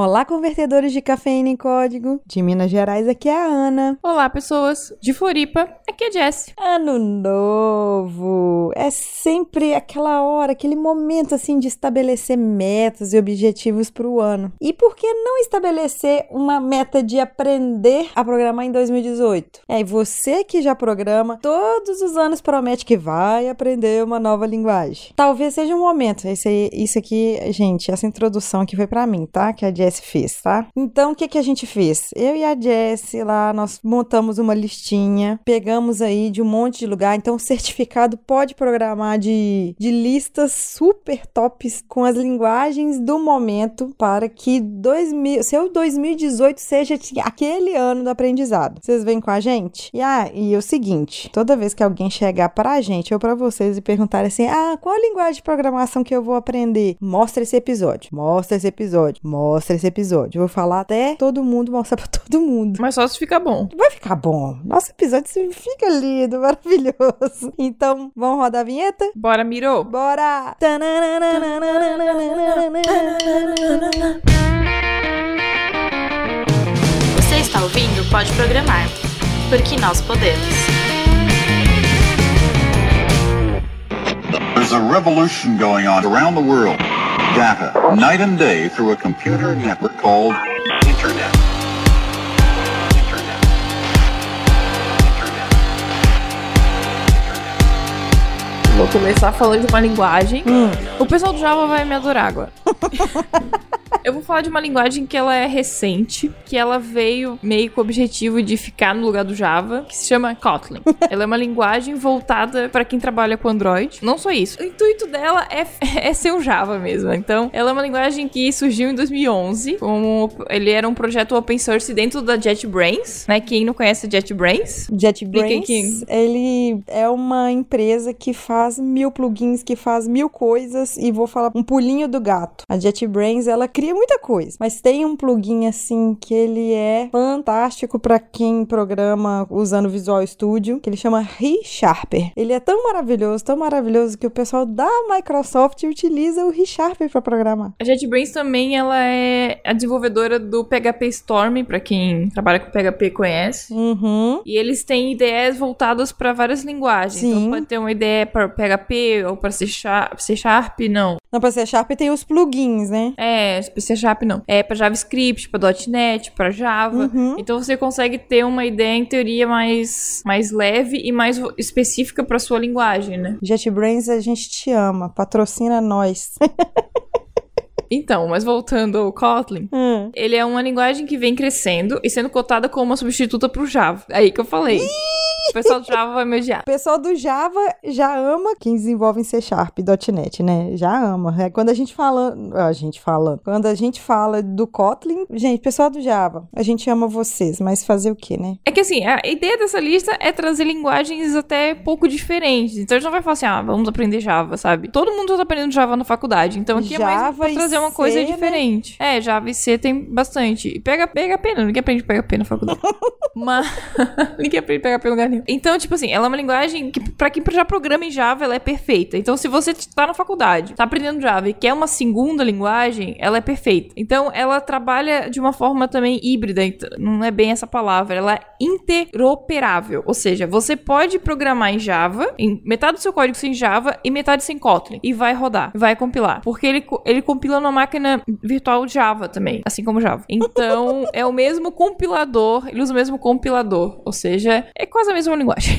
Olá, convertedores de cafeína em código. De Minas Gerais, aqui é a Ana. Olá, pessoas. De Floripa, aqui é a Jessie. Ano novo. É sempre aquela hora, aquele momento assim de estabelecer metas e objetivos para o ano. E por que não estabelecer uma meta de aprender a programar em 2018? É, e você que já programa, todos os anos promete que vai aprender uma nova linguagem. Talvez seja um momento. Esse, isso aqui, gente, essa introdução aqui foi para mim, tá? Que a Jessie Jess fez, tá? Então, o que, que a gente fez? Eu e a Jess lá, nós montamos uma listinha, pegamos aí de um monte de lugar. Então, o certificado pode programar de, de listas super tops com as linguagens do momento para que 2000, seu 2018 seja aquele ano do aprendizado. Vocês vêm com a gente? E, ah, e é o seguinte, toda vez que alguém chegar pra gente ou pra vocês e perguntar assim, ah, qual a linguagem de programação que eu vou aprender? Mostra esse episódio, mostra esse episódio, mostra esse episódio. Eu vou falar até todo mundo, mostrar pra todo mundo. Mas só se fica bom. Vai ficar bom. Nosso episódio fica lindo, maravilhoso. Então, vamos rodar a vinheta? Bora, Miro. Bora! Você está ouvindo Pode Programar, porque nós podemos. There's a revolution going on around the world. Data, night and day through a computer network called começar falando de uma linguagem. O pessoal do Java vai me adorar agora. Eu vou falar de uma linguagem que ela é recente, que ela veio meio com o objetivo de ficar no lugar do Java, que se chama Kotlin. ela é uma linguagem voltada para quem trabalha com Android. Não só isso. O intuito dela é, é ser um Java mesmo. Então, ela é uma linguagem que surgiu em 2011, como ele era um projeto open source dentro da JetBrains, né? Quem não conhece JetBrains? JetBrains, ele é uma empresa que faz mil plugins, que faz mil coisas e vou falar um pulinho do gato. A JetBrains, ela cria muita coisa, mas tem um plugin assim que ele é fantástico para quem programa usando Visual Studio, que ele chama ReSharper. Ele é tão maravilhoso, tão maravilhoso que o pessoal da Microsoft utiliza o ReSharper para programar. A JetBrains também ela é a desenvolvedora do PHP Storm, para quem trabalha com PHP conhece. Uhum. E eles têm ideias voltadas para várias linguagens. Sim. Então pode ter uma ideia para PHP ou para C Sharp, C Sharp, não. Não, pra C Sharp tem os plugins, né? É, C Sharp não. É para JavaScript, para .NET, para Java. Uhum. Então você consegue ter uma ideia em teoria mais mais leve e mais específica para sua linguagem, né? JetBrains, a gente te ama, patrocina nós. Então, mas voltando ao Kotlin, Hum. ele é uma linguagem que vem crescendo e sendo cotada como uma substituta pro Java. Aí que eu falei. O pessoal do Java vai me odiar. O pessoal do Java já ama quem desenvolve em C Sharp, .NET, né? Já ama. É quando a gente fala, a gente fala, quando a gente fala do Kotlin, gente, pessoal do Java, a gente ama vocês, mas fazer o quê, né? É que assim, a ideia dessa lista é trazer linguagens até pouco diferentes. Então a gente não vai falar assim, ah, vamos aprender Java, sabe? Todo mundo tá aprendendo Java na faculdade. Então aqui é mais Java pra e trazer uma coisa né? diferente. É, Java e C tem bastante. E pega PHP, não. Ninguém aprende PHP na faculdade. Mas ninguém aprende PHP em lugar nenhum. Então, tipo assim, ela é uma linguagem que, pra quem já programa em Java, ela é perfeita. Então, se você tá na faculdade, tá aprendendo Java e quer uma segunda linguagem, ela é perfeita. Então, ela trabalha de uma forma também híbrida. então, Não é bem essa palavra. Ela é interoperável. Ou seja, você pode programar em Java, em metade do seu código sem Java e metade sem Kotlin. E vai rodar, vai compilar. Porque ele, ele compila numa máquina virtual Java também, assim como Java. Então, é o mesmo compilador, ele usa o mesmo compilador. Ou seja, é quase a mesma linguagem.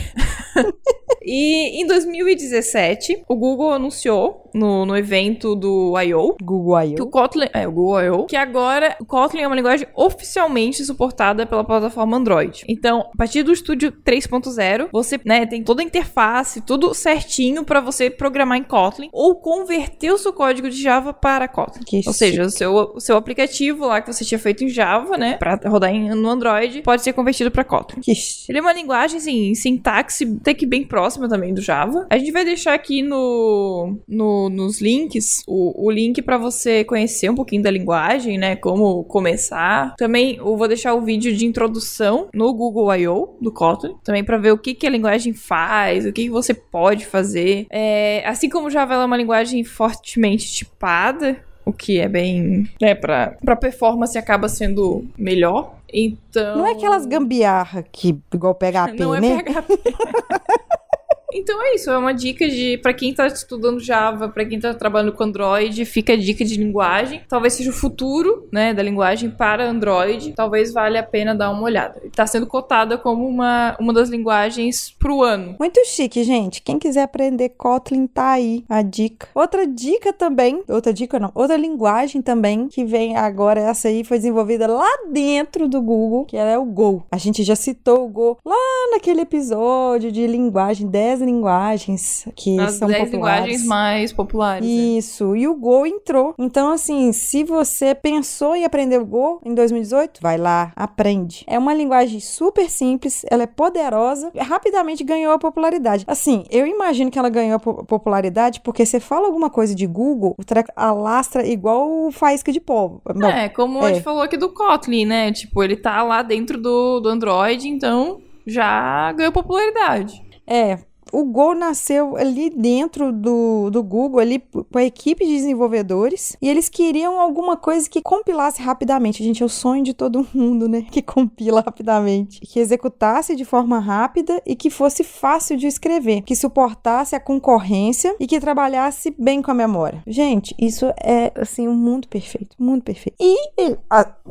E em 2017, o Google anunciou no, no evento do I.O. Google que o I.O. Kotlin, é, o Google I.O., que agora o Kotlin é uma linguagem oficialmente suportada pela plataforma Android. Então, a partir do Studio 3.0, você, né, tem toda a interface, tudo certinho para você programar em Kotlin ou converter o seu código de Java para Kotlin. Que Ou seja, o seu, o seu aplicativo lá que você tinha feito em Java, né, para rodar em- no Android, pode ser convertido para Kotlin. Que Ele é uma linguagem, assim, sintaxe até que bem próxima também do Java. A gente vai deixar aqui no, no- nos links o, o link pra você conhecer um pouquinho da linguagem, né? Como começar. Também eu vou deixar o vídeo de introdução no Google I.O. do Kotlin. Também pra ver o que, que a linguagem faz, o que, que você pode fazer. É, assim como o Java é uma linguagem fortemente tipada, o que é bem, né, pra, pra performance acaba sendo melhor. Então. Não é aquelas gambiarra que igual PHP, Não é né? PHP. Então é isso, é uma dica de para quem tá estudando Java, para quem tá trabalhando com Android, fica a dica de linguagem. Talvez seja o futuro, né, da linguagem para Android. Talvez valha a pena dar uma olhada. Tá sendo cotada como uma, uma das linguagens pro ano. Muito chique, gente. Quem quiser aprender Kotlin, tá aí a dica. Outra dica também, outra dica não, outra linguagem também que vem agora, essa aí foi desenvolvida lá dentro do Google, que é o Go. A gente já citou o Go lá naquele episódio de linguagem, 10 linguagens que As são 10 populares. linguagens mais populares. né? Isso, e o Go entrou. Então, assim, se você pensou em aprender o Go em 2018, vai lá, aprende. É uma linguagem super simples, ela é poderosa, rapidamente ganhou a popularidade. Assim, eu imagino que ela ganhou a po- popularidade porque você fala alguma coisa de Google, o treco alastra igual faísca de pó. Não, É, como a é. gente falou aqui do Kotlin, né? Tipo, ele tá lá dentro do, do Android, então já ganhou popularidade. É, o Go nasceu ali dentro do, do Google, ali com a equipe de desenvolvedores, e eles queriam alguma coisa que compilasse rapidamente. Gente, é o sonho de todo mundo, né? Que compila rapidamente. Que executasse de forma rápida e que fosse fácil de escrever. Que suportasse a concorrência e que trabalhasse bem com a memória. Gente, isso é, assim, um mundo perfeito. Um mundo perfeito. E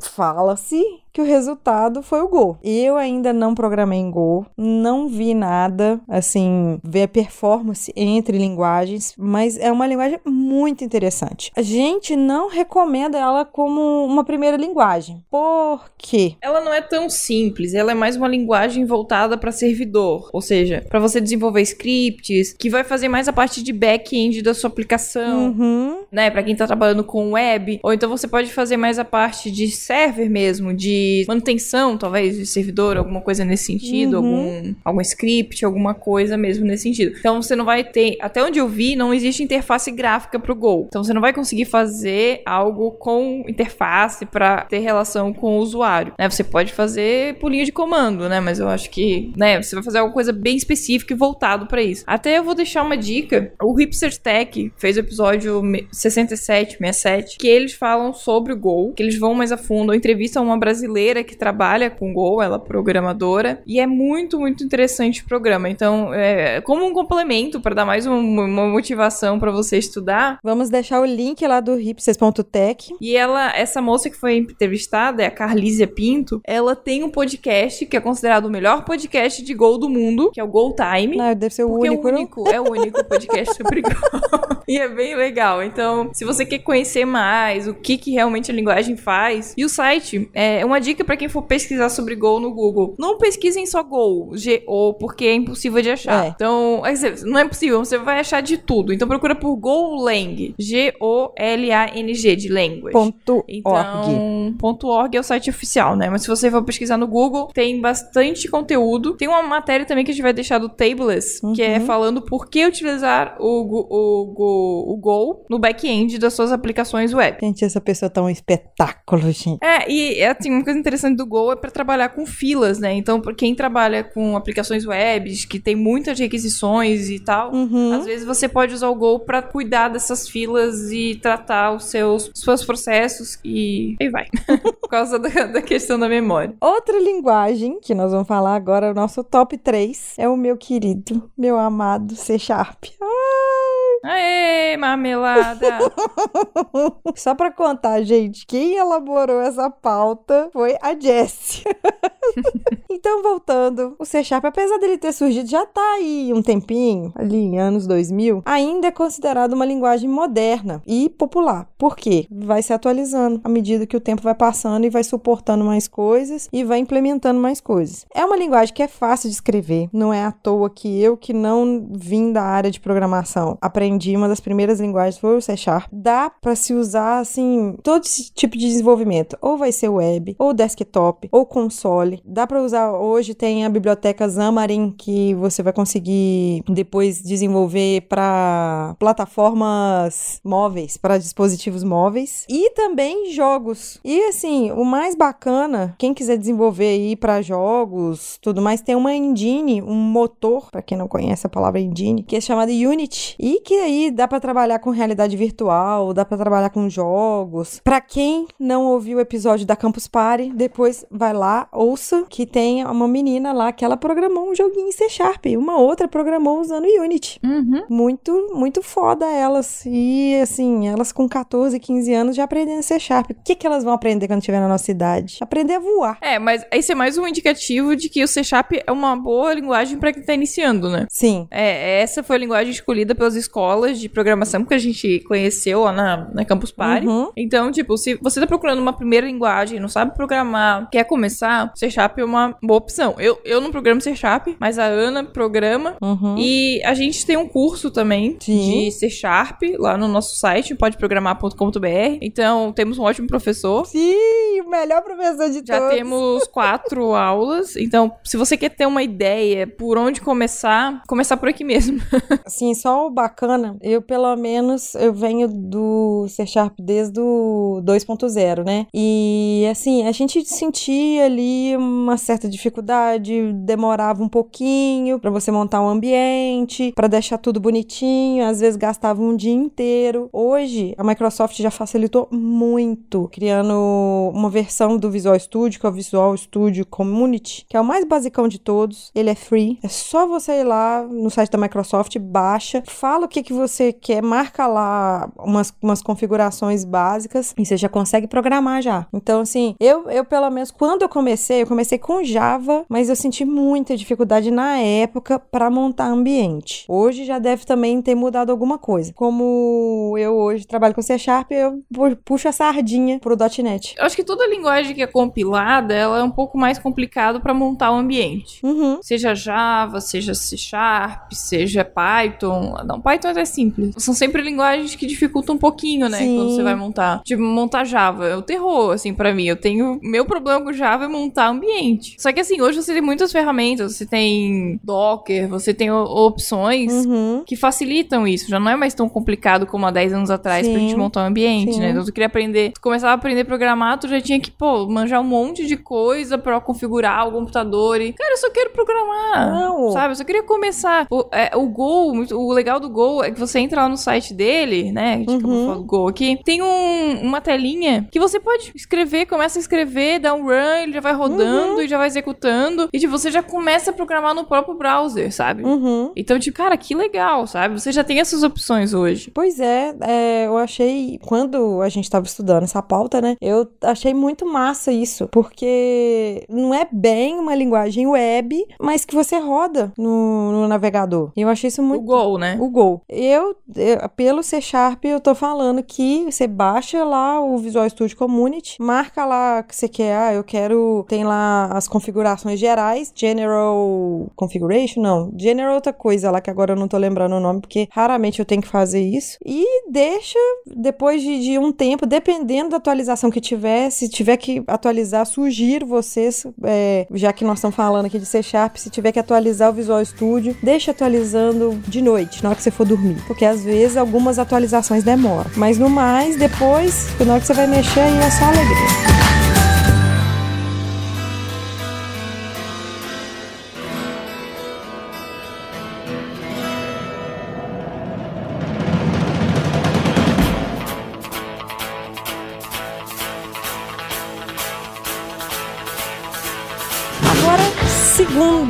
fala-se que o resultado foi o Go. Eu ainda não programei em Go, não vi nada, assim, ver a performance entre linguagens, mas é uma linguagem muito interessante. A gente não recomenda ela como uma primeira linguagem. Por quê? Ela não é tão simples, ela é mais uma linguagem voltada para servidor, ou seja, para você desenvolver scripts, que vai fazer mais a parte de back-end da sua aplicação. Uhum. né, Pra quem tá trabalhando com web, ou então você pode fazer mais a parte de server mesmo, de manutenção, talvez, de servidor, alguma coisa nesse sentido, Uhum. algum, algum script, alguma coisa mesmo nesse sentido. Então você não vai ter, até onde eu vi, não existe interface gráfica pro Go. Então você não vai conseguir fazer algo com interface pra ter relação com o usuário, né? Você pode fazer por linha de comando, né? Mas eu acho que, né, você vai fazer alguma coisa bem específica e voltado pra isso. Até eu vou deixar uma dica. O Hipster Tech fez o episódio me- 67, 67, que eles falam sobre o Go, que eles vão mais a fundo, entrevistam uma brasileira que trabalha com Go, ela é programadora, e é muito, muito interessante o programa. Então, é como um complemento para dar mais um- uma motivação pra você estudar, Vamos deixar o link lá do hipsters.tech. e ela, essa moça que foi entrevistada, é a Carlísia Pinto, ela tem um podcast que é considerado o melhor podcast de Go do mundo, que é o Go Time. Não, deve ser o único, é o não? único, é o único podcast sobre Go. e é bem legal. Então, se você quer conhecer mais o que, que realmente a linguagem faz, e o site é uma dica pra quem for pesquisar sobre Go no Google. Não pesquisem só Go, G-O, porque é impossível de achar. É. Então, dizer, não é possível, você vai achar de tudo. Então procura por GoLang, G-O-L-A-N-G, de language. Ponto org. Então, ponto .org é o site oficial, né? Mas se você for pesquisar no Google, tem bastante conteúdo. Tem uma matéria também que a gente vai deixar do Tableless, que é falando por que utilizar o, Go- o, Go, o Go no back-end das suas aplicações web. Gente, essa pessoa tá um espetáculo, gente. É, e é, assim, coisa interessante do Go é para trabalhar com filas, né? Então, quem trabalha com aplicações web, que tem muitas requisições e tal, Uhum. às vezes você pode usar o Go para cuidar dessas filas e tratar os seus, seus processos e aí vai. Por causa da, da questão da memória. Outra linguagem que nós vamos falar agora, o nosso top 3, é o meu querido, meu amado C Sharp. Aê, marmelada! Só pra contar, gente, quem elaborou essa pauta foi a Jessie. então, voltando, o C Sharp, apesar dele ter surgido, já tá aí um tempinho, ali em anos 2000, ainda é considerado uma linguagem moderna e popular. Por quê? Vai se atualizando à medida que o tempo vai passando e vai suportando mais coisas e vai implementando mais coisas. É uma linguagem que é fácil de escrever, não é à toa que eu, que não vim da área de programação, aprendi uma das primeiras linguagens foi o C Sharp. Dá pra se usar assim, todo esse tipo de desenvolvimento, ou vai ser web, ou desktop, ou console. Dá pra usar hoje tem a biblioteca Xamarin que você vai conseguir depois desenvolver para plataformas móveis, para dispositivos móveis e também jogos. E assim, o mais bacana, quem quiser desenvolver aí para jogos, tudo mais, tem uma engine, um motor, para quem não conhece a palavra engine, que é chamada Unity e que E aí dá pra trabalhar com realidade virtual, dá pra trabalhar com jogos. Pra quem não ouviu o episódio da Campus Party, depois vai lá, ouça que tem uma menina lá que ela programou um joguinho em C Sharp, uma outra programou usando Unity. Uhum. Muito, muito foda elas. E assim, elas com 14, 15 anos já aprendendo C Sharp. O que, que elas vão aprender quando estiver na nossa idade? Aprender a voar. É, mas esse é mais um indicativo de que o C Sharp é uma boa linguagem pra quem tá iniciando, né? Sim. É, essa foi a linguagem escolhida pelas escolas de programação que a gente conheceu lá na, na Campus Party. Uhum. Então, tipo, se você tá procurando uma primeira linguagem, não sabe programar, quer começar, C Sharp é uma boa opção. Eu, eu não programo C Sharp, mas a Ana programa. Uhum. E a gente tem um curso também Sim. de C Sharp lá no nosso site, podeprogramar.com.br. Então, temos um ótimo professor. Sim, o melhor professor de Já todos. temos quatro aulas. Então, se você quer ter uma ideia por onde começar, começar por aqui mesmo. Assim, só o bacana, eu pelo menos, eu venho do C Sharp desde o 2.0, né? E assim, a gente sentia ali uma certa dificuldade, demorava um pouquinho pra você montar um ambiente, pra deixar tudo bonitinho, às vezes gastava um dia inteiro. Hoje, a Microsoft já facilitou muito, criando uma versão do Visual Studio, que é o Visual Studio Community, que é o mais basicão de todos. Ele é free. É só você ir lá no site da Microsoft, baixa, fala o que, que você quer, marca lá umas, umas configurações básicas e você já consegue programar já. Então, assim, eu, eu pelo menos, quando eu comecei, eu comecei com Java, mas eu senti muita dificuldade na época para montar ambiente. Hoje já deve também ter mudado alguma coisa. Como eu hoje trabalho com C Sharp, eu pu- puxo a sardinha pro .NET. Eu acho que toda linguagem que é compilada, ela é um pouco mais complicado para montar o ambiente. Uhum. Seja Java, seja C Sharp, seja Python. Não, Python é simples. São sempre linguagens que dificultam um pouquinho, né? Sim. Quando você vai montar. Tipo, montar Java é o terror, assim, pra mim. Eu tenho. Meu problema com Java é montar ambiente. Só que, assim, hoje você tem muitas ferramentas. Você tem Docker, você tem opções. Uhum. Que facilitam isso, já não é mais tão complicado como há 10 anos atrás pra Sim. gente montar um ambiente, Sim. né? Então tu queria aprender, tu começava a aprender a programar, tu já tinha que, pô, manjar um monte de coisa pra configurar o computador e, cara, eu só quero programar. Não. Sabe? Eu só queria começar. O, é, o Go, o legal do Go é que você entra lá no site dele, né? A gente acabou Uhum. falando do Go aqui. Tem um- uma telinha que você pode escrever, começa a escrever, dá um run, ele já vai rodando Uhum. e já vai executando. E tipo, você já começa a programar no próprio browser, sabe? Uhum. Então, tipo, cara, que legal, sabe? Você já tem essas opções hoje. Pois é, é, eu achei, quando a gente tava estudando essa pauta, né, eu achei muito massa isso, porque não é bem uma linguagem web, mas que você roda no, no navegador. E eu achei isso muito... O Go, né? O Go. Eu, eu- pelo C Sharp, eu tô falando que você baixa lá o Visual Studio Community, marca lá que você quer, ah, eu quero, tem lá as configurações gerais, General Configuration, não, General outra coisa lá que agora eu não tô lembrando o nome, porque raramente eu tenho que fazer isso, e deixa, depois de, de um tempo, dependendo da atualização que tiver, se tiver que atualizar, sugiro vocês, é, já que nós estamos falando aqui de C Sharp, se tiver que atualizar o Visual Studio, deixa atualizando de noite, na hora que você for dormir. Porque às vezes algumas atualizações demoram. Mas no mais, depois, na hora que você vai mexer, aí é só alegria.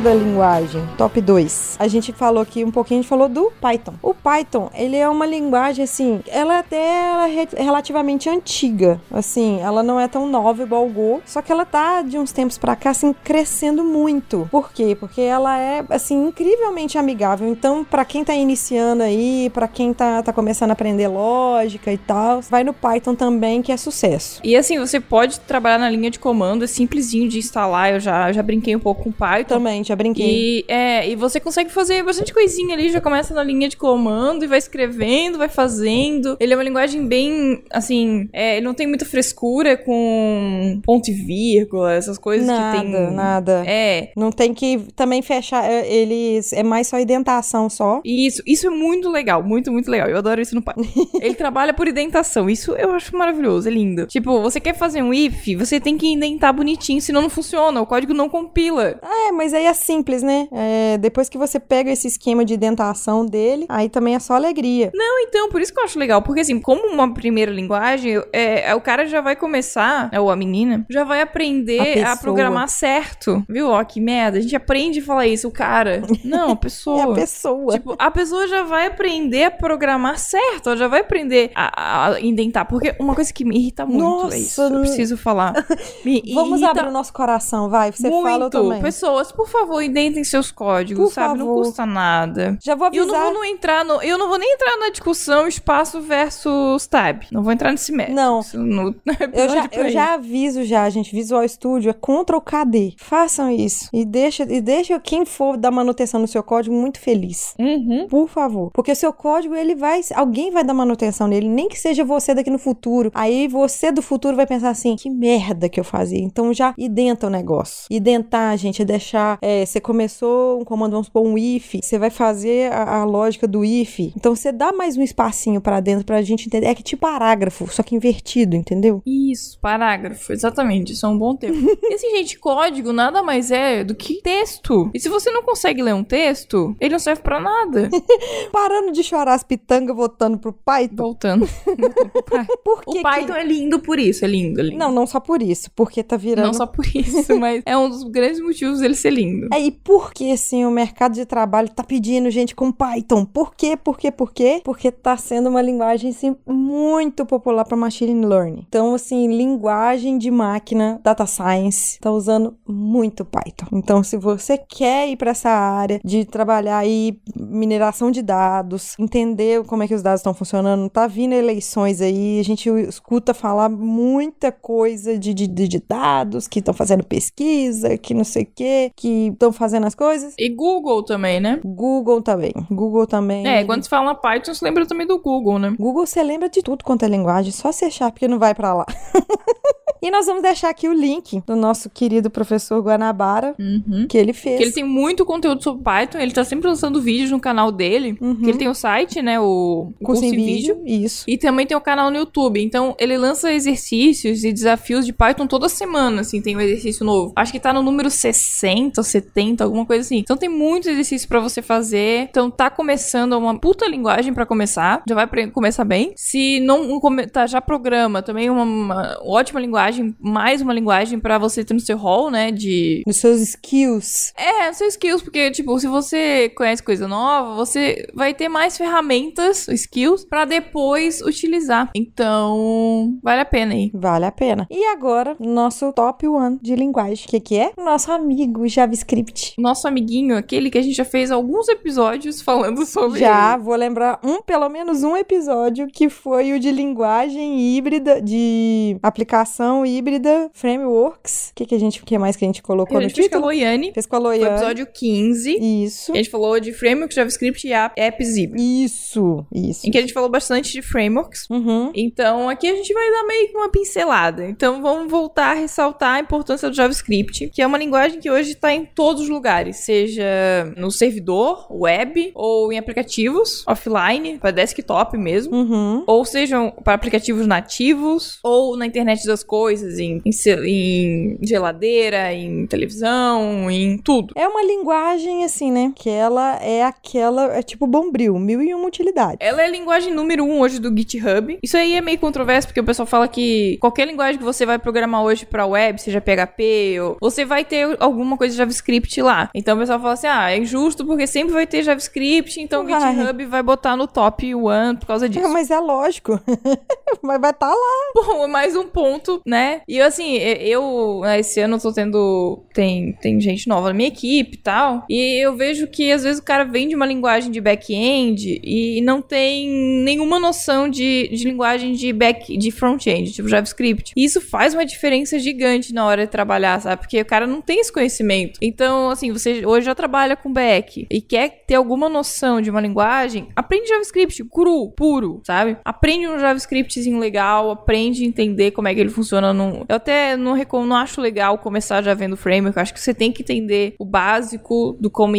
Segunda linguagem, top 2. A gente falou aqui um pouquinho, a gente falou do Python. O Python, ele é uma linguagem, assim, ela é até ela é re- relativamente antiga. Assim, ela não é tão nova igual o Go, só que ela tá, de uns tempos pra cá, assim, crescendo muito. Por quê? Porque ela é, assim, incrivelmente amigável. Então, pra quem tá iniciando aí, pra quem tá, tá começando a aprender lógica e tal, vai no Python também, que é sucesso. E assim, você pode trabalhar na linha de comando, é simplesinho de instalar. Eu já, já brinquei um pouco com Python. Também, já brinquei. E, é, e você consegue fazer bastante coisinha ali, já começa na linha de comando e vai escrevendo, vai fazendo. Ele é uma linguagem bem, assim, é, ele não tem muita frescura com ponto e vírgula, essas coisas nada, que tem. nada. É, Não tem que também fechar, é, eles é mais só indentação só. Isso, isso é muito legal, muito, muito legal. Eu adoro isso no Python. Ele trabalha por indentação, isso eu acho maravilhoso, é lindo. Tipo, você quer fazer um if, você tem que indentar bonitinho, senão não funciona, o código não compila. É, mas aí é simples, né? É, depois que você pega esse esquema de dentação dele, aí também é só alegria. Não, então, por isso que eu acho legal. Porque, assim, como uma primeira linguagem, é, é, o cara já vai começar, ou a menina, já vai aprender A a, programar certo. Viu? Ó, que merda. A gente aprende a falar isso, o cara. Não, a pessoa. É a pessoa. Tipo, a pessoa já vai aprender a programar certo, ela já vai aprender a, a indentar. Porque uma coisa que me irrita muito Nossa, é isso. Eu preciso falar. Me Vamos irrita abrir o nosso coração, vai. Você muito. fala eu também. Pessoas, por favor, indentem seus códigos, Por sabe? Não favor. custa nada. Já vou E eu não avisar. vou não entrar no, eu não vou nem entrar na discussão espaço versus tab. Não vou entrar nesse mérito. Não. No Eu já, eu já aviso já, gente. Visual Studio é contra o KD. Façam isso. E deixa, e deixa quem for dar manutenção no seu código muito feliz. Uhum. Por favor. Porque o seu código, ele vai. Alguém vai dar manutenção nele. Nem que seja você daqui no futuro. Aí você do futuro vai pensar assim: que merda que eu fazia. Então já identa o negócio. Identar, gente, é deixar. é, você começou um comando, vamos supor, um if. Você vai fazer a, a lógica do if. Então você dá mais um espacinho pra dentro pra gente entender. É que tipo parágrafo, só que invertido, entendeu? Isso, parágrafo, exatamente, isso é um bom termo. e assim, gente, código nada mais é do que texto. E se você não consegue ler um texto, ele não serve pra nada. Parando de chorar as pitangas voltando pro Python. Voltando. Por o que Python que... é lindo por isso, é lindo, é lindo. Não, não só por isso. Porque tá virando Não só por isso, mas é um dos grandes motivos dele ser lindo. É, e por que, assim, o mercado de trabalho tá pedindo gente com Python? Por quê? Por quê? Por quê? Porque tá sendo uma linguagem, assim, muito popular para machine learning. Então, assim, linguagem de máquina, data science, tá usando muito Python. Então, se você quer ir para essa área de trabalhar aí mineração de dados, entender como é que os dados estão funcionando, tá vindo eleições aí, a gente escuta falar muita coisa de, de, de- dados, que estão fazendo pesquisa, que não sei o que, que estão fazendo as coisas. E Google também, né? Google também. Google também. É, quando se fala Python, se lembra também do Google, né? Google você lembra de tudo quanto é linguagem, só se achar porque não vai pra lá. e nós vamos deixar aqui o link do nosso querido professor Guanabara, Uhum. que ele fez. Que ele tem muito conteúdo sobre Python, ele tá sempre lançando vídeos no canal dele. Uhum. Que ele tem o site, né? O curso em vídeo. Isso. E também tem o canal no YouTube. Então, ele lança exercícios e desafios de Python toda semana, assim, tem um exercício novo. Acho que tá no número 60 ou 70, alguma coisa assim. Então, tem muitos exercícios pra você fazer. Então, tá começando uma puta linguagem pra começar. Já vai começar bem. Se não tá já programa, também uma, uma ótima linguagem, mais uma linguagem pra você ter no seu hall, né, de Nos seus skills. é, seus skills, porque, tipo, se você conhece coisa nova, você vai ter mais ferramentas, skills, pra depois utilizar. Então, vale a pena aí. Vale a pena. E agora, nosso top one de linguagem. O que, que é? Nosso amigo JavaScript. Nosso amiguinho, aquele que a gente já fez alguns episódios falando sobre Já ele. vou lembrar um, pelo menos um episódio que foi o de linguagem híbrida, de aplicação híbrida, frameworks. O que, que a gente, que mais que a gente colocou A no gente fez com a título? Loiane, Fez com a foi o Loiane. episódio 15. Isso. A gente falou de framework, JavaScript e app- apps híbridos. Isso, isso. Em que a gente falou bastante de frameworks. Uhum. Então, aqui a gente vai dar meio que uma pincelada. Então, vamos voltar a ressaltar a importância do JavaScript, que é uma linguagem que hoje está em todos os lugares, seja no servidor, web, ou em aplicativos offline, para desktop mesmo. Uhum. Ou sejam para aplicativos nativos, ou na internet das coisas, em, em em geladeira, em televisão, em tudo. É uma linguagem assim, né? Que ela é aquela, é tipo bombril, mil e uma utilidade. Ela é a linguagem número um hoje do GitHub. Isso aí é meio controverso, porque o pessoal fala que qualquer linguagem que você vai programar hoje pra web, seja PHP, ou você vai ter alguma coisa de JavaScript lá. Então o pessoal fala assim: ah, é injusto porque sempre vai ter JavaScript, então o. GitHub vai botar no top one por causa disso. Mas é lógico. mas vai estar lá. Bom, é mais um ponto, né? E assim, eu, né, esse ano eu tô tendo. Tem, tem gente nova na minha equipe e tal. E eu vejo que às vezes o cara vem de uma linguagem de back-end e não tem nenhuma noção de, de linguagem de back de front-end, tipo JavaScript. E isso faz uma diferença gigante na hora de trabalhar, sabe? Porque o cara não tem esse conhecimento. Então, assim, você hoje já trabalha com back e quer ter alguma noção de uma linguagem, aprende JavaScript cru, puro, sabe? Aprende um JavaScriptzinho legal, aprende a entender como é que ele funciona num. Eu até não, recom... não acho legal começar já vendo framework. Eu acho que você tem que entender o básico do como,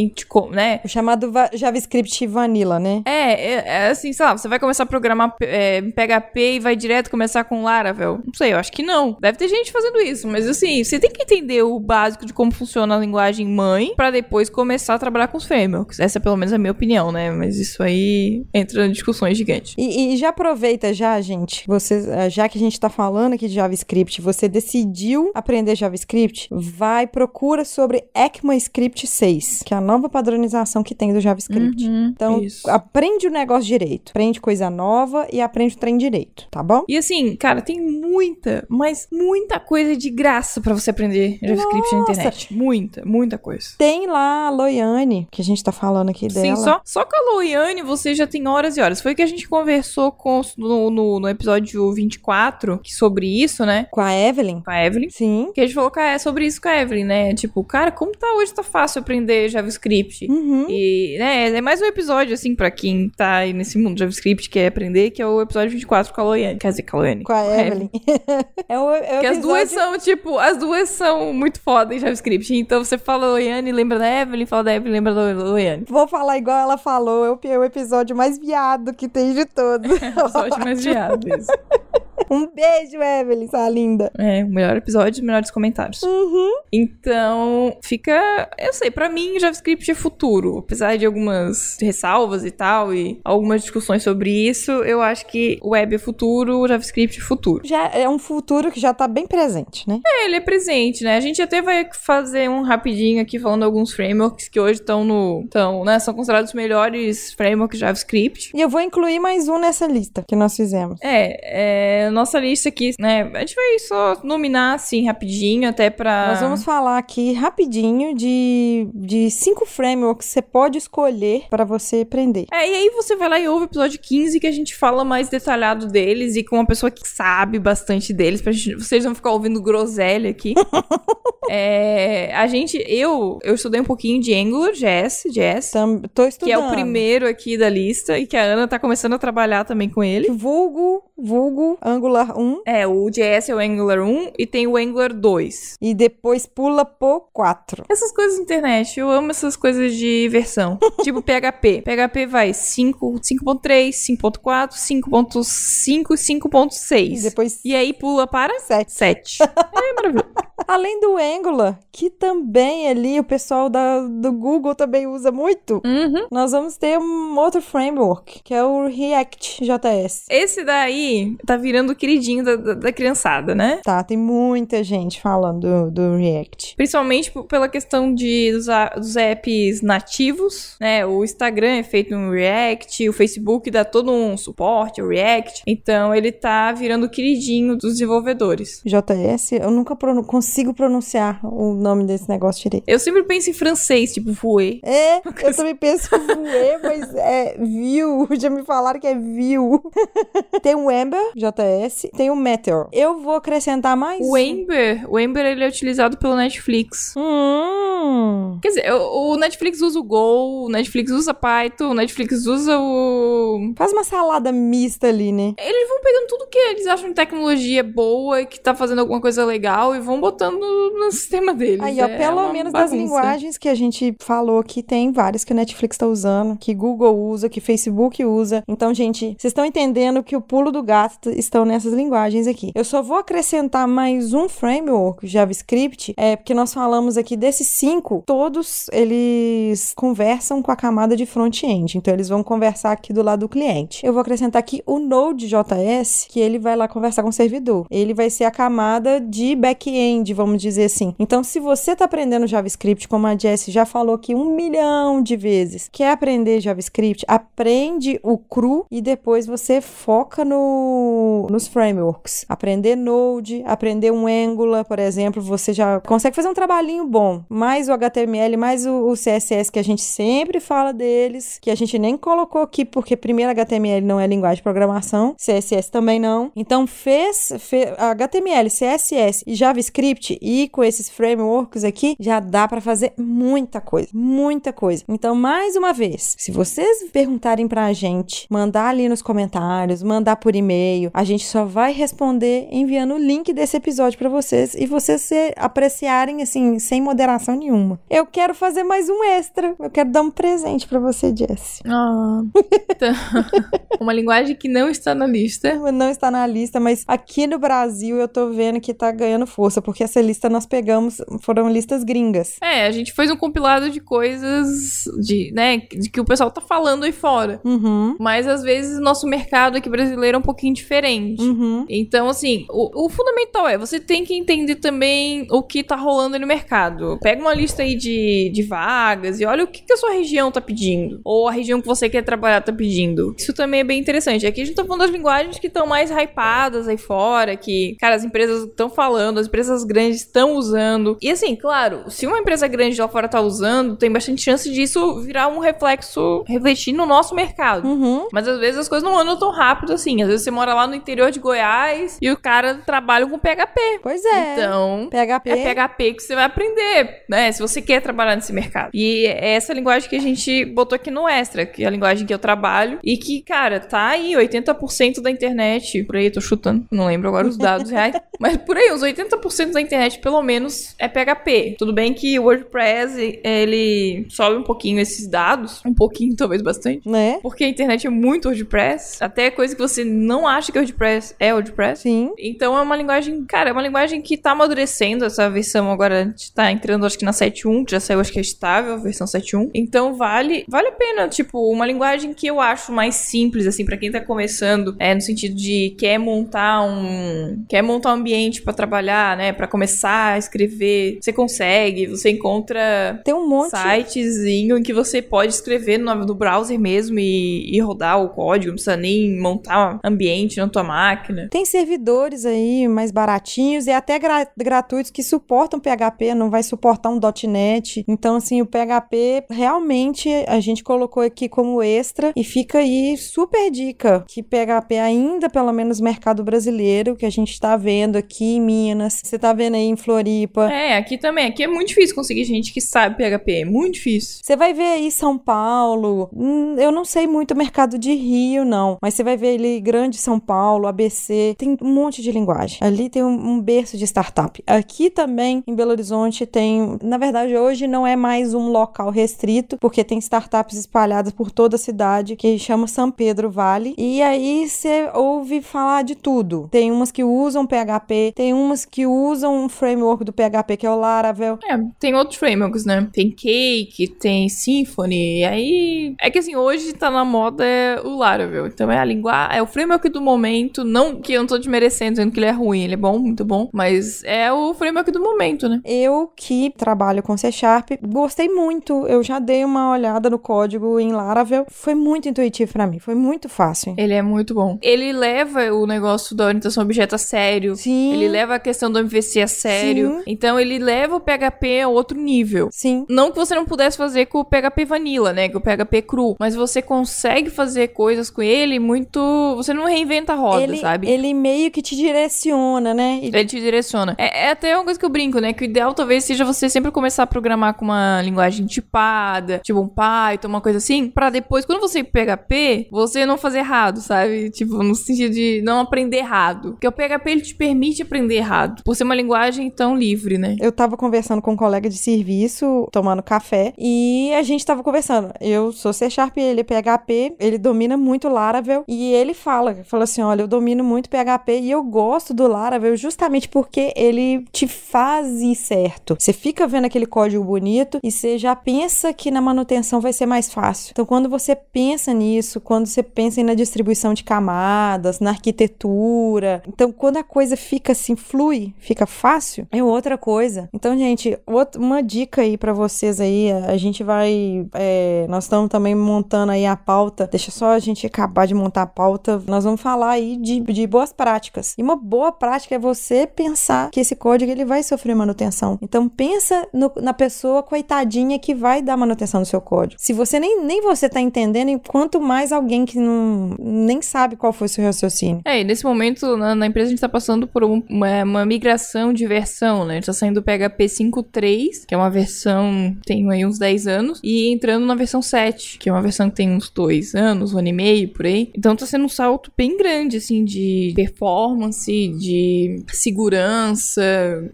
né? O chamado va- JavaScript Vanilla, né? É, é, é assim, sei lá, você vai começar a programar é, PHP e vai direto começar com Laravel? Não sei, eu acho que não. Deve ter gente fazendo isso, mas assim, você tem que entender o básico de como funciona a linguagem mãe pra depois começar a trabalhar com os frameworks. Essa é pelo menos a minha opinião, né? Mas isso aí entra em discussões gigantes. E, e já aproveita já, gente, você, eh, já que a gente tá falando aqui de JavaScript, você decidiu aprender JavaScript, vai, procura sobre ECMAScript 6, que é a nova padronização que tem do JavaScript. Então, isso. aprende o negócio direito, aprende coisa nova e aprende o trem direito, tá bom? E assim, cara, tem muita, mas muita coisa de graça pra você aprender JavaScript na Nossa. internet. Muita, muita coisa. Tem lá a Loiane, que a gente tá falando aqui dela. Sim, só, só com a Loiane você já tem horas e horas. Foi que a gente conversou com, no, no, no episódio 24 que sobre isso, né? Com a Evelyn. Com a Evelyn. Sim. Que a gente falou a- sobre isso com a Evelyn, né? Tipo, cara, como tá hoje tá fácil aprender JavaScript? Uhum. E, né, é mais um episódio, assim, pra quem tá aí nesse mundo de JavaScript quer aprender, que é o episódio 24 com a Loiane. Quer dizer, com a Loiane. Com a Evelyn. é o, é o Que as duas episódio- são, tipo, as duas são muito foda em JavaScript. Então você fala Loiane, lembra da Evelyn, fala da Evelyn, lembra da Loiane. Vou falar igual ela falou, é o, é o episódio mais viado que tem de todos. Episódio mais viado, isso. um beijo, Evelyn, sua linda. É, o melhor episódio, os melhores comentários. Uhum. Então, fica. Eu sei, pra mim, JavaScript é futuro. Apesar de algumas ressalvas e tal, e algumas discussões sobre isso, eu acho que o web é futuro, o JavaScript é futuro. Já é um futuro que já tá bem presente, né? É, ele é presente, né? A gente até vai fazer um rapidinho aqui falando alguns frameworks que hoje estão no. Tão, né? São considerados os melhores frameworks JavaScript. E eu vou incluir mais um nessa lista que nós fizemos. É, é, nossa lista aqui, né? A gente vai só nominar assim rapidinho, até pra. Nós vamos falar aqui rapidinho de, de cinco frameworks que você pode escolher para você aprender. É, e aí você vai lá e ouve o episódio 15 que a gente fala mais detalhado deles e com uma pessoa que sabe bastante deles, pra gente, vocês vão ficar ouvindo groselha aqui. é, a gente, eu, eu estudei um pouquinho de Angular, JS, JS, Tam, tô estudando. que é o primeiro aqui da lista e que a Ana tá começando a trabalhar também com ele. Vulgo, vulgo, Angular 1. É, o JS é o Angular 1 e tem o Angular 2. E depois pula pro 4. Essas coisas da internet, eu amo essas coisas de versão. tipo PHP. PHP vai 5, 5.3, 5.4, 5.5 e E 5.6. depois E aí pula para 7. 7. É maravilhoso. Além do Angular, que também ali o pessoal da, do Google também usa muito, Uhum. nós vamos ter um outro framework, que é o React JS. Esse daí tá virando queridinho da, da, da criançada, né? Tá, tem muita gente falando do, do React. Principalmente pela questão de, dos, dos apps nativos, né? O Instagram é feito no React, o Facebook dá todo um suporte ao React. Então ele tá virando o queridinho dos desenvolvedores. JS, eu nunca consigo pronunciar o nome desse negócio direito. Eu sempre penso em francês, tipo voe. É, eu também penso em Vue, mas é Vue. Já me falaram que é Vue. tem o Ember, JS, tem o Meteor. Eu vou acrescentar mais O. Ember, o Ember ele é utilizado pelo Netflix. Hum. Quer dizer, o Netflix usa o Go, o Netflix usa Python, o Netflix usa o. Faz uma salada mista ali, né? Eles vão pegando tudo que eles acham de tecnologia boa e que tá fazendo alguma coisa legal e vão botando no sistema deles. Aí, ó, É pelo uma menos das bagunça. linguagens que a gente falou que tem várias que o Netflix tá usando, que Google usa, que Facebook usa. Então, gente, vocês estão entendendo que o pulo do gato estão nessas linguagens aqui. Eu só vou acrescentar mais um framework JavaScript, é porque nós falamos aqui desses cinco, todos eles conversam com a camada de front-end. Então, eles vão conversar aqui do lado do cliente. Eu vou acrescentar aqui o Node.js, que ele vai lá conversar com o servidor. Ele vai ser a camada de back-end, vamos dizer assim. Então, se você está aprendendo JavaScript, como a Jess já falou aqui um milhão de vezes, quer aprender JavaScript, aprende o cru e depois você foca no, nos frameworks. Aprender Node, aprender um Angular, por exemplo, você já consegue fazer um trabalhinho bom. Mais o HTML, mais o, o CSS que a gente sempre fala deles, que a gente nem colocou aqui porque primeiro HTML não é linguagem de programação, CSS também não. Então fez, fez HTML, CSS e JavaScript e com esses frameworks aqui já dá para fazer muita coisa, muita coisa. Então mais uma vez, se vocês perguntarem pra gente, mandar ali nos comentários, mandar por e-mail, a gente só vai responder enviando o link desse episódio para vocês e vocês se apreciarem assim sem moderação nenhuma. Eu quero fazer mais um extra. Eu quero dar um presente para você, Jess. Ah, então, uma linguagem que não está na lista. Não está na lista, mas aqui no Brasil eu tô vendo que tá ganhando força, porque essa lista nós pegamos, foram listas gringas. É, a gente fez um compilado de coisas de, né, de que o pessoal tá falando aí fora. Uhum. Mas às vezes o nosso mercado aqui brasileiro é um pouquinho diferente. Uhum. Então, assim, o, o fundamental é você tem que entender também o que tá rolando no mercado. Pega uma lista aí de, de vagas e olha o que, que a sua região tá pedindo. Ou a região que você quer trabalhar tá pedindo. Isso também é bem interessante. Aqui a gente tá falando das linguagens que estão mais hypadas aí fora, que, cara, as empresas estão falando, as empresas grandes estão usando. E assim, claro, se uma empresa grande lá fora tá usando, tem bastante chance disso virar um reflexo, refletir no nosso mercado. Uhum. Mas às vezes as coisas não andam tão rápido assim. Às vezes você mora lá no interior de Goiás e o cara trabalha com PHP. Pois é. Então, PHP. é PHP que você vai aprender, né? Se você quer trabalhar nesse mercado. E é essa linguagem que a gente botou aqui no Extra, que é a linguagem que eu trabalho. E que, cara, tá aí, 80% da internet. Por aí, tô chutando. Não lembro agora os dados reais. Mas por aí, uns 80% da internet, pelo menos, é PHP. Tudo bem que o WordPress, ele sobe um pouquinho esses dados. Um pouquinho, talvez bastante. Né? Porque a internet é muito WordPress. Até coisa que você não acha que é WordPress é WordPress. Sim. Então é uma linguagem, cara, é uma linguagem que tá amadurecendo. Essa versão agora a gente tá entrando, acho que na 7.1, que já saiu, acho que é estável, a versão 7.1. Então vale, vale a pena, tipo, uma linguagem que eu acho mais simples, assim, pra quem tá começando, é no sentido de quer montar um. quer montar um ambiente pra trabalhar, né? Pra começar a escrever. Você consegue, você encontra Tem um monte. sitezinho em que você pode escrever no, no browser mesmo e, e rodar o código, não precisa nem montar ambiente na tua máquina. Tem servidores aí mais baratinhos e até gra- gratuitos que suportam PHP, não vai suportar um .NET. Então, assim, o PHP realmente a gente colocou aqui como extra e fica aí super dica que PHP ainda, pelo menos mercado brasileiro, que a gente tá vendo aqui em Minas, você tá vendo aí em Floripa. É, aqui também. Aqui é muito difícil conseguir gente que sabe PHP. É muito difícil. Você vai ver aí São Paulo, hum, eu não sei muito o mercado de Rio, não, mas você vai ver ali Grande São Paulo, ABC, tem um monte de linguagem. Ali tem um, berço de startup. Aqui também, em Belo Horizonte, tem. Na verdade, hoje não é mais um local restrito, porque tem startups espalhadas por toda a cidade, que chama São Pedro Vale. E aí você ouve falar de tudo. Tem umas que usam PHP, tem umas que usam um framework do PHP, que é o Laravel. É, tem outros frameworks, né? Tem Cake, tem Symfony. E aí. É que assim, hoje tá na moda é o Laravel. Então é a linguagem. É o framework do momento. Não que eu não tô desmerecendo, dizendo que ele é ruim. Ele é bom, muito bom. Mas é o framework do momento, né? Eu que trabalho com C Sharp, gostei muito. Eu já dei uma olhada no código em Laravel. Foi muito intuitivo pra mim, foi muito fácil. Ele é muito bom. Ele leva o negócio da orientação a objeto a sério. Sim. Ele leva a questão do MVC a sério. Sim. Então ele leva o PHP a outro nível. Sim. Não que você não pudesse fazer com o PHP Vanilla, né? Com o PHP cru. Mas você consegue fazer coisas com ele muito. Você não reinventa a roda, ele, sabe? ele meio que te direciona, né? Ele- Ele te direciona. É, é até uma coisa que eu brinco, né? Que o ideal talvez seja você sempre começar a programar com uma linguagem tipada, tipo um Python, uma coisa assim, pra depois, quando você PHP, você não fazer errado, sabe? Tipo, no sentido de não aprender errado. Porque o PHP ele te permite aprender errado, por ser uma linguagem tão livre, né? Eu tava conversando com um colega de serviço, tomando café, e a gente tava conversando. Eu sou C Sharp, ele é PHP, ele domina muito Laravel, e ele fala, fala assim, olha, eu domino muito PHP e eu gosto do Laravel justamente porque ele te faz ir certo. Você fica vendo aquele código bonito e você já pensa que na manutenção vai ser mais fácil. Então, quando você pensa nisso, quando você pensa na distribuição de camadas, na arquitetura, então quando a coisa fica assim, flui, fica fácil, é outra coisa. Então, gente, outra- uma dica aí pra vocês aí, a gente vai, é, nós estamos também montando aí a pauta, deixa só a gente acabar de montar a pauta, nós vamos falar aí de, de boas práticas. E uma boa prática é você pensar que esse código ele vai sofrer manutenção. Então, pensa no- na pessoa coitadinha que vai dar manutenção no seu código. Se você nem, nem você tá entendendo, quanto mais alguém que não nem sabe qual foi o seu raciocínio. É, e nesse momento na, na empresa a gente tá passando por um- uma, uma migração de versão, né? A gente tá saindo do PHP 5.3, que é uma versão tem aí uns 10 anos, e entrando na versão 7, que é uma versão que tem uns 2 anos, um ano e meio, por aí. Então tá sendo um salto bem grande, assim, de performance, de segurança,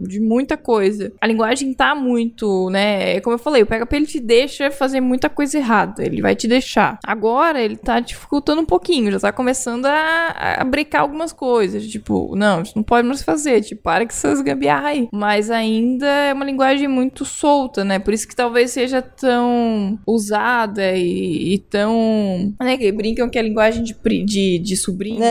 de muita coisa. A linguagem tá muito, né? Como eu falei, o PHP ele te deixa fazer muita coisa errada. Ele vai te deixar. Agora ele tá dificultando um pouquinho, já tá começando a, a brecar algumas coisas. Tipo, não, isso não pode mais fazer. Tipo, para com essas gambiarra aí. Mas ainda é uma linguagem muito solta, né? Por isso que talvez seja tão usada e, e tão. Né? Que brincam que é a linguagem de, de, de sobrinho. Por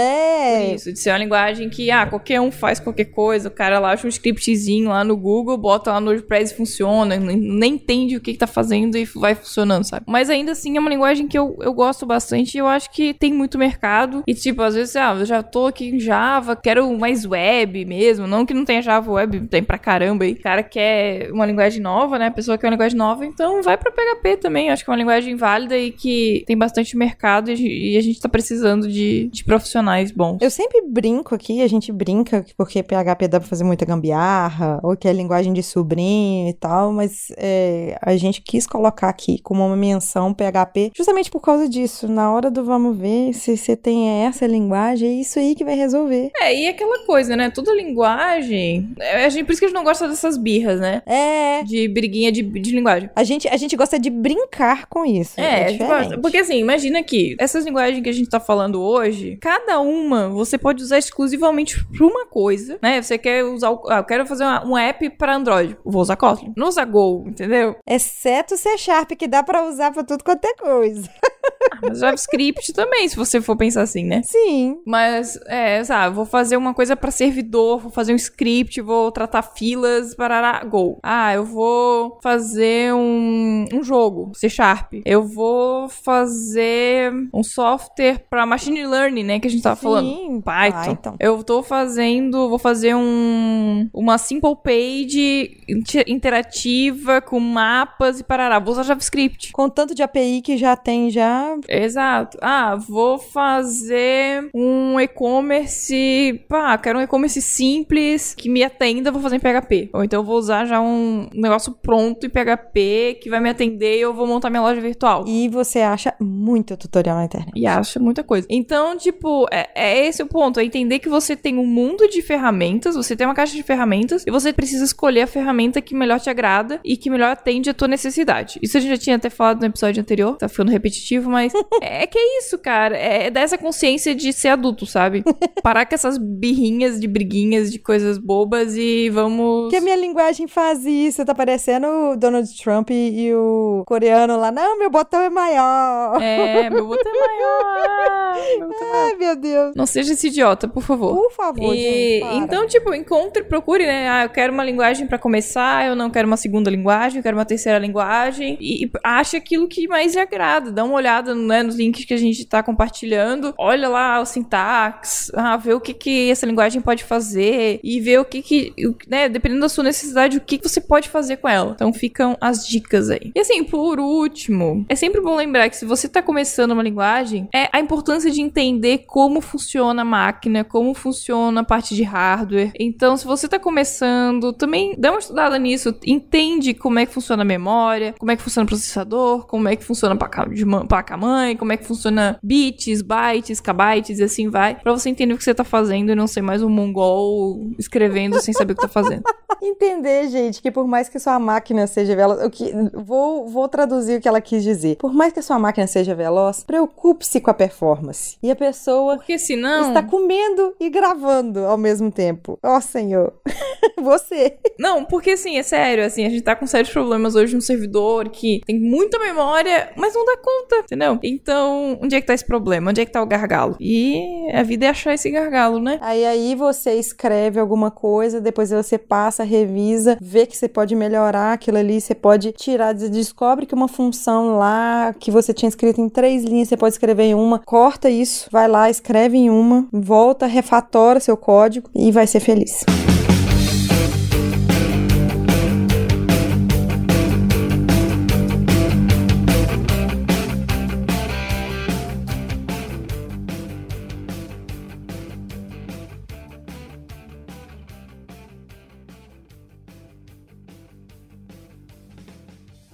É, isso, de ser uma linguagem que, ah, qualquer um faz qualquer coisa, o cara lá acha um scriptzinho lá no Google, bota lá no WordPress e funciona, nem, entende o que, que tá fazendo e vai funcionando, sabe? Mas ainda assim é uma linguagem que eu, eu gosto bastante e eu acho que tem muito mercado. E tipo, às vezes, ah, eu já tô aqui em Java, quero mais web mesmo, não que não tenha Java web, tem pra caramba aí. O cara quer uma linguagem nova, né? A pessoa quer uma linguagem nova, então vai pra PHP também. Acho que é uma linguagem válida e que tem bastante mercado e e a gente tá precisando de, de profissionais bons. Eu sempre brinco aqui, a gente brinca porque PHP dá pra fazer muita gambiarra, ou que é linguagem de sobrinho e tal, mas é, a gente quis colocar aqui como uma menção PHP justamente por causa disso. Na hora do vamos ver se você tem essa linguagem, é isso aí que vai resolver. É, e aquela coisa, né? Toda linguagem. é, a gente, por isso que a gente não gosta dessas birras, né? É. De briguinha de, de linguagem. A gente, a gente gosta de brincar com isso. É, É, porque assim, imagina que essas linguagens que a gente tá falando hoje, cada uma você pode usar exclusivamente pra uma coisa, né? Você quer usar, o, ah, eu quero fazer uma- um app pra Android, vou usar Kotlin. Não usar Go, entendeu? Exceto C Sharp, que dá pra usar pra tudo quanto é coisa. Ah, Mas JavaScript também, se você for pensar assim, né? Sim. Mas, é, sabe, vou fazer uma coisa pra servidor, vou fazer um script, vou tratar filas, parará, go. Ah, eu vou fazer um, um jogo, C Sharp. Eu vou fazer um software pra machine learning, né, que a gente tava falando. Sim, Python. Python. Eu tô fazendo, vou fazer um uma simple page inter- interativa com mapas e parará. Vou usar JavaScript. Com tanto de API que já tem já. Exato. Ah, vou fazer um e-commerce. Pá, quero um e-commerce simples que me atenda, vou fazer em PHP. Ou então eu vou usar já um negócio pronto em PHP que vai me atender e eu vou montar minha loja virtual. E você acha muito tutorial na internet. E acha muita coisa. Então, tipo, é, é esse o ponto. É entender que você tem um mundo de ferramentas, você tem uma caixa de ferramentas, e você precisa escolher a ferramenta que melhor te agrada e que melhor atende a tua necessidade. Isso a gente já tinha até falado no episódio anterior, tá ficando repetitivo, mas é que é isso, cara. É dessa consciência de ser adulto, sabe? Parar com essas birrinhas de briguinhas de coisas bobas e vamos. Que a minha linguagem faz isso, tá parecendo o Donald Trump e, e o coreano lá. Não, meu botão é maior. É, meu botão é maior. meu botão é maior. Ai, meu Deus. Não seja esse idiota, por favor. Por favor, E, gente. para. então, tipo, encontre, procure, né? Ah, eu quero uma linguagem pra começar, eu não quero uma segunda linguagem, eu quero uma terceira linguagem. E, e ache aquilo que mais lhe agrada. Dá uma olhada né, nos links que a gente tá compartilhando. Olha lá o sintaxe, ah, vê o que, que essa linguagem pode fazer e vê o que que, né, dependendo da sua necessidade, o que, que você pode fazer com ela. Então ficam as dicas aí. E assim, por último, é sempre bom lembrar que se você tá começando uma linguagem, é a importância de entender como funciona a máquina, como funciona a parte de hardware. Então, se você tá começando, também dá uma estudada nisso, entende como é que funciona a memória, como é que funciona o processador, como é que funciona a placa-mãe, como é que funciona bits, bytes, kbytes e assim vai, pra você entender o que você tá fazendo e não ser mais um mongol escrevendo sem saber o que tá fazendo. Entender, gente, que por mais que sua máquina seja veloz. O que, vou, vou traduzir o que ela quis dizer. Por mais que a sua máquina seja veloz, preocupe-se com a performance. E a pessoa Porque senão. Está comendo e gravando ao mesmo tempo. Ó, senhor. Você. Não, porque assim, é sério, assim, a gente tá com sérios problemas hoje no servidor que tem muita memória, mas não dá conta, entendeu? Então, onde é que tá esse problema? Onde é que tá o gargalo? E a vida é achar esse gargalo, né? Aí aí você escreve alguma coisa, depois você passa, revisa, vê que você pode melhorar aquilo ali, você pode tirar, descobre que uma função lá que você tinha escrito em três linhas, você pode escrever em uma, corta isso, vai lá, escreve em uma, volta, refatora seu código e vai ser feliz.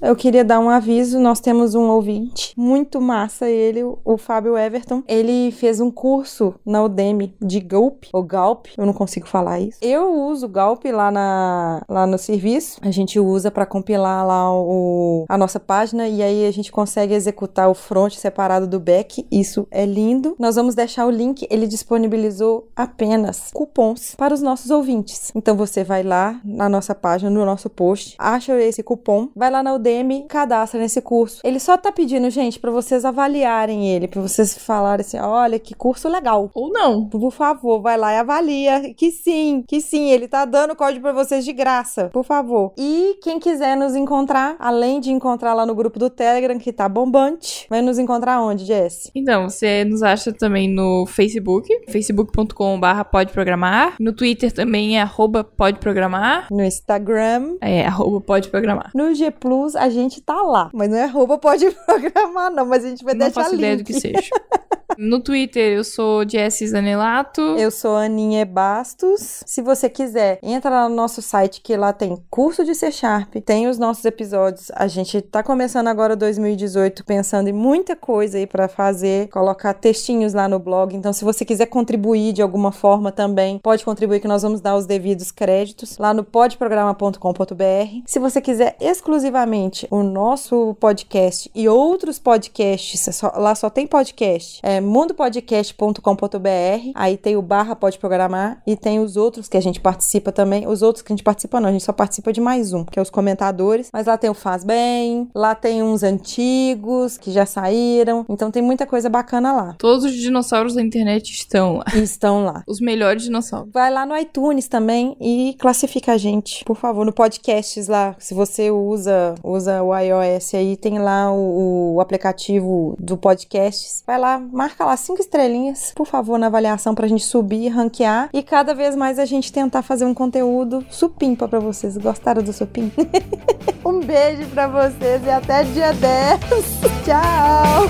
Eu queria dar um aviso. Nós temos um ouvinte muito massa, ele, o Fábio Everton. Ele fez um curso na Udemy de Gulp, ou Galp, eu não consigo falar isso. Eu uso Galp lá, na, lá no serviço. A gente usa para compilar lá o, a nossa página e aí a gente consegue executar o front separado do back. Isso é lindo. Nós vamos deixar o link, ele disponibilizou apenas cupons para os nossos ouvintes. Então você vai lá na nossa página, no nosso post, acha esse cupom, vai lá na Udemy, cadastra nesse curso. Ele só tá pedindo, gente, para vocês avaliarem ele, para vocês falarem assim: olha que curso legal. Ou não. Por favor, vai lá e avalia. Que sim, que sim, ele tá dando código para vocês de graça. Por favor. E quem quiser nos encontrar, além de encontrar lá no grupo do Telegram, que tá bombante, vai nos encontrar onde, Jess? Então, você nos acha também no Facebook, facebook.com.br podprogramar. No Twitter também é arroba podprogramar. No Instagram. É, arroba podprogramar. No G Plus a gente tá lá. Mas não é arroba pode programar, não. Mas a gente vai Não deixar faço link. ideia do que seja. No Twitter eu sou Jessie Zanelato. Eu sou a Aninha Bastos. Se você quiser, entra lá no nosso site que lá tem curso de C Sharp, tem os nossos episódios. A gente tá começando agora 2018 pensando em muita coisa aí pra fazer, colocar textinhos lá no blog. Então, se você quiser contribuir de alguma forma também, pode contribuir que nós vamos dar os devidos créditos lá no podprograma.com.br. Se você quiser exclusivamente o nosso podcast e outros podcasts, lá só tem podcast. É mundopodcast.com.br. Aí tem o barra pode programar e tem os outros que a gente participa também. Os outros que a gente participa não, a gente só participa de mais um, que é os comentadores. Mas lá tem o Faz Bem, lá tem uns antigos que já saíram. Então tem muita coisa bacana lá. Todos os dinossauros da internet estão lá. Estão lá. Os melhores dinossauros. Vai lá no iTunes também e classifica a gente, por favor, no podcasts lá. Se você usa usa o iOS aí, tem lá o, o aplicativo do podcasts. Vai lá, marca lá cinco estrelinhas, por favor, na avaliação pra gente subir, ranquear e cada vez mais a gente tentar fazer um conteúdo supimpa pra vocês. Gostaram do supim? um beijo pra vocês e até dia 10. Tchau!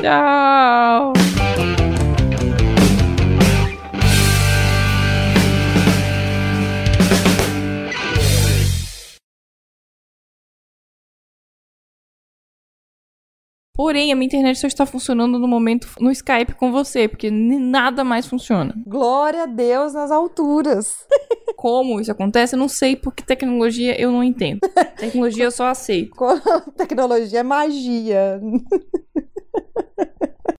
Tchau! Porém, a minha internet só está funcionando no momento no Skype com você, porque nada mais funciona. Glória a Deus nas alturas. Como isso acontece, eu não sei, porque tecnologia eu não entendo. Tecnologia eu só aceito. Tecnologia é magia.